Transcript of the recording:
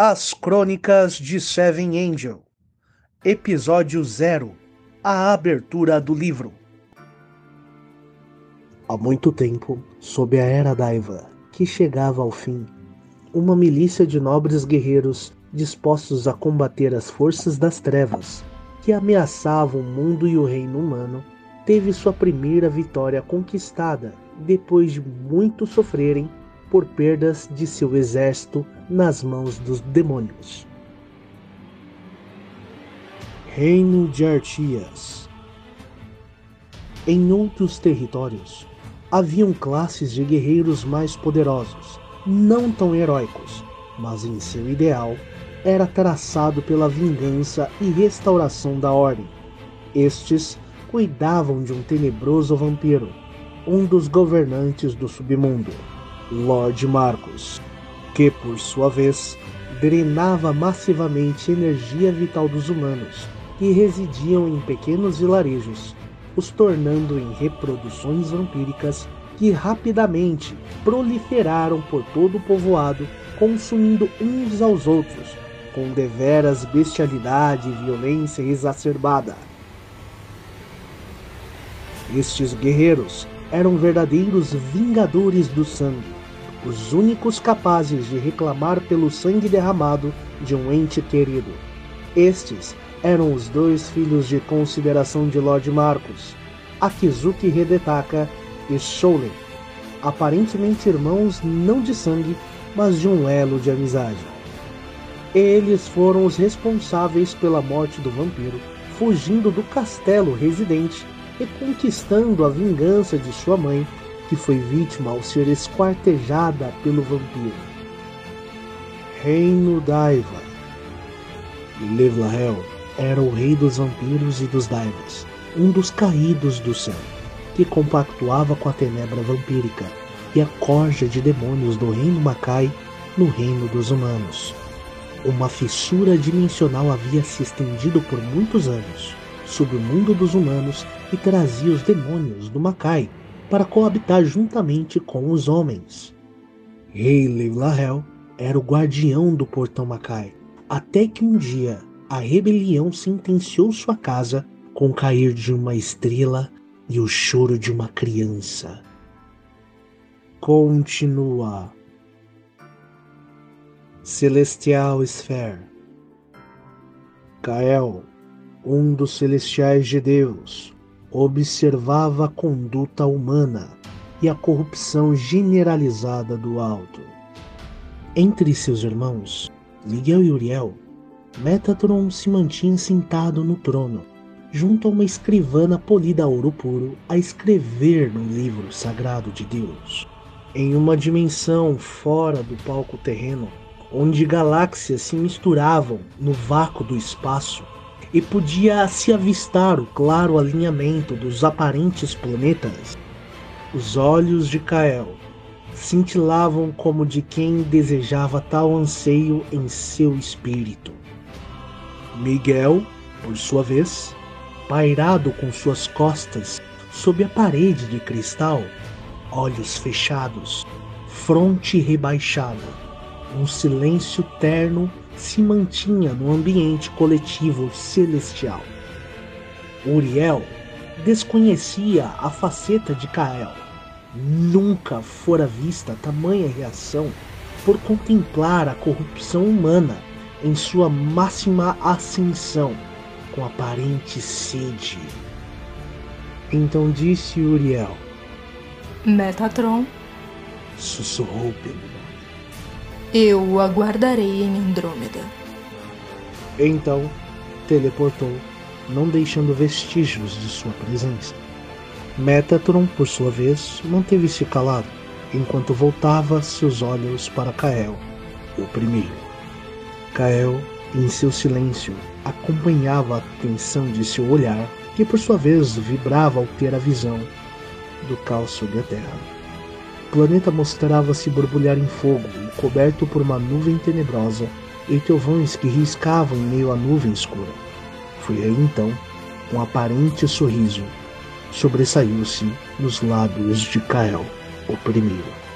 As Crônicas de Seven Angel, Episódio 0 A abertura do livro. Há muito tempo, sob a Era Daiva, que chegava ao fim, uma milícia de nobres guerreiros dispostos a combater as forças das trevas que ameaçavam o mundo e o reino humano, teve sua primeira vitória conquistada depois de muito sofrerem por perdas de seu exército nas mãos dos demônios. Reino de Artias Em outros territórios, haviam classes de guerreiros mais poderosos, não tão heróicos, mas em seu ideal era traçado pela vingança e restauração da ordem. Estes cuidavam de um tenebroso vampiro, um dos governantes do submundo. Lord Marcos, que por sua vez drenava massivamente energia vital dos humanos que residiam em pequenos vilarejos, os tornando em reproduções vampíricas que rapidamente proliferaram por todo o povoado, consumindo uns aos outros, com deveras bestialidade e violência exacerbada. Estes guerreiros eram verdadeiros vingadores do sangue, os únicos capazes de reclamar pelo sangue derramado de um ente querido. Estes eram os dois filhos de consideração de Lord Marcos, Akizuki Hidetaka e Shoulen, aparentemente irmãos não de sangue, mas de um elo de amizade. Eles foram os responsáveis pela morte do vampiro, fugindo do castelo residente e conquistando a vingança de sua mãe que foi vítima ao ser esquartejada pelo vampiro. Reino Daiva Levlahel era o rei dos vampiros e dos Daivas, um dos caídos do céu, que compactuava com a tenebra vampírica e a corja de demônios do reino Makai no reino dos humanos. Uma fissura dimensional havia se estendido por muitos anos sobre o mundo dos humanos e trazia os demônios do Makai para coabitar juntamente com os homens. Rei Leilahel era o guardião do portão Macai, até que um dia a rebelião sentenciou sua casa com o cair de uma estrela e o choro de uma criança. Continua. Celestial Sphere Kael, um dos celestiais de Deus, observava a conduta humana e a corrupção generalizada do alto. Entre seus irmãos, Miguel e Uriel, Metatron se mantinha sentado no trono, junto a uma escrivana polida a ouro puro, a escrever no livro sagrado de Deus. Em uma dimensão fora do palco terreno, onde galáxias se misturavam no vácuo do espaço, e podia se avistar o claro alinhamento dos aparentes planetas. Os olhos de Kael cintilavam como de quem desejava tal anseio em seu espírito. Miguel, por sua vez, pairado com suas costas sob a parede de cristal, olhos fechados, fronte rebaixada, um silêncio terno se mantinha no ambiente coletivo celestial. Uriel desconhecia a faceta de Kael. Nunca fora vista tamanha reação por contemplar a corrupção humana em sua máxima ascensão, com aparente sede. Então disse Uriel: Metatron, sussurrou pelo eu o aguardarei em Andrômeda. Então, teleportou, não deixando vestígios de sua presença. Metatron, por sua vez, manteve-se calado, enquanto voltava seus olhos para Kael, o primeiro. Kael, em seu silêncio, acompanhava a tensão de seu olhar, que por sua vez vibrava ao ter a visão do caos sobre a Terra. O planeta mostrava-se borbulhar em fogo coberto por uma nuvem tenebrosa e trovões que riscavam em meio à nuvem escura. Foi aí então, um aparente sorriso sobressaiu-se nos lábios de Kael, o primeiro.